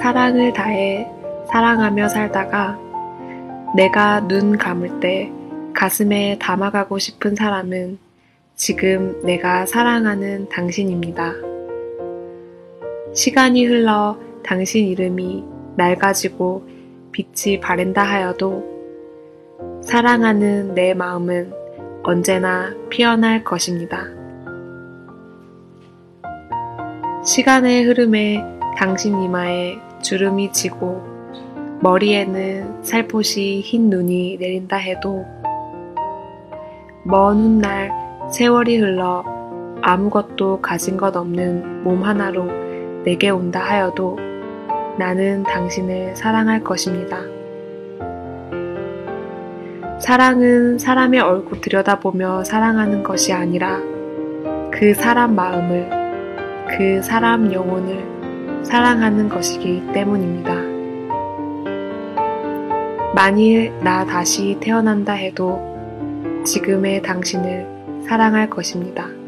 사랑을 다해 사랑하며 살다가 내가 눈 감을 때 가슴에 담아가고 싶은 사람은 지금 내가 사랑하는 당신입니다. 시간이 흘러 당신 이름이 낡아지고 빛이 바랜다 하여도 사랑하는 내 마음은 언제나 피어날 것입니다. 시간의 흐름에 당신 이마에 주름이 지고 머리에는 살포시 흰 눈이 내린다 해도 먼 훗날 세월이 흘러 아무것도 가진 것 없는 몸 하나로 내게 온다 하여도 나는 당신을 사랑할 것입니다. 사랑은 사람의 얼굴 들여다보며 사랑하는 것이 아니라 그 사람 마음을, 그 사람 영혼을 사랑하는 것이기 때문입니다. 만일 나 다시 태어난다 해도 지금의 당신을 사랑할 것입니다.